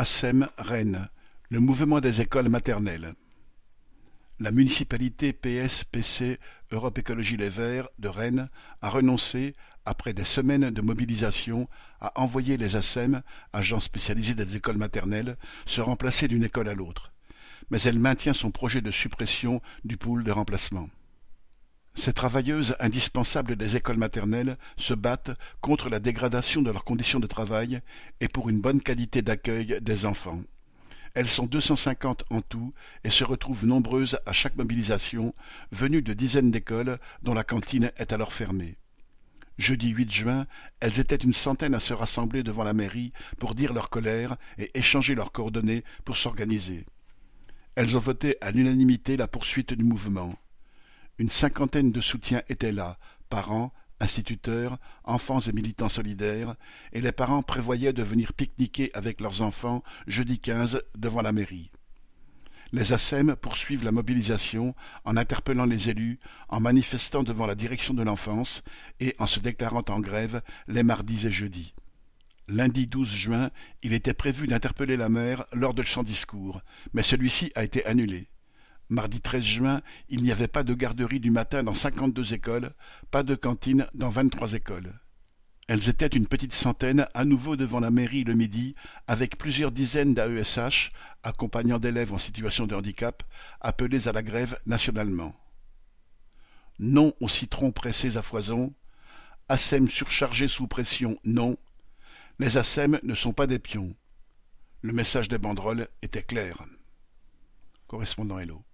ASEM Rennes, le mouvement des écoles maternelles. La municipalité PS-PC Europe Écologie Les Verts de Rennes a renoncé, après des semaines de mobilisation, à envoyer les ASEM, agents spécialisés des écoles maternelles, se remplacer d'une école à l'autre. Mais elle maintient son projet de suppression du pool de remplacement. Ces travailleuses indispensables des écoles maternelles se battent contre la dégradation de leurs conditions de travail et pour une bonne qualité d'accueil des enfants. Elles sont deux cent cinquante en tout et se retrouvent nombreuses à chaque mobilisation, venues de dizaines d'écoles dont la cantine est alors fermée. Jeudi 8 juin, elles étaient une centaine à se rassembler devant la mairie pour dire leur colère et échanger leurs coordonnées pour s'organiser. Elles ont voté à l'unanimité la poursuite du mouvement. Une cinquantaine de soutiens étaient là, parents, instituteurs, enfants et militants solidaires, et les parents prévoyaient de venir pique-niquer avec leurs enfants jeudi 15 devant la mairie. Les ASEM poursuivent la mobilisation en interpellant les élus, en manifestant devant la direction de l'enfance et en se déclarant en grève les mardis et jeudis. Lundi 12 juin, il était prévu d'interpeller la maire lors de son discours, mais celui-ci a été annulé. Mardi 13 juin, il n'y avait pas de garderie du matin dans cinquante-deux écoles, pas de cantine dans vingt-trois écoles. Elles étaient une petite centaine à nouveau devant la mairie le midi, avec plusieurs dizaines d'AESH, accompagnant d'élèves en situation de handicap, appelés à la grève nationalement. Non aux citrons pressés à foison, ASEM surchargés sous pression, non. Les ASEM ne sont pas des pions. Le message des banderoles était clair. Correspondant Hello.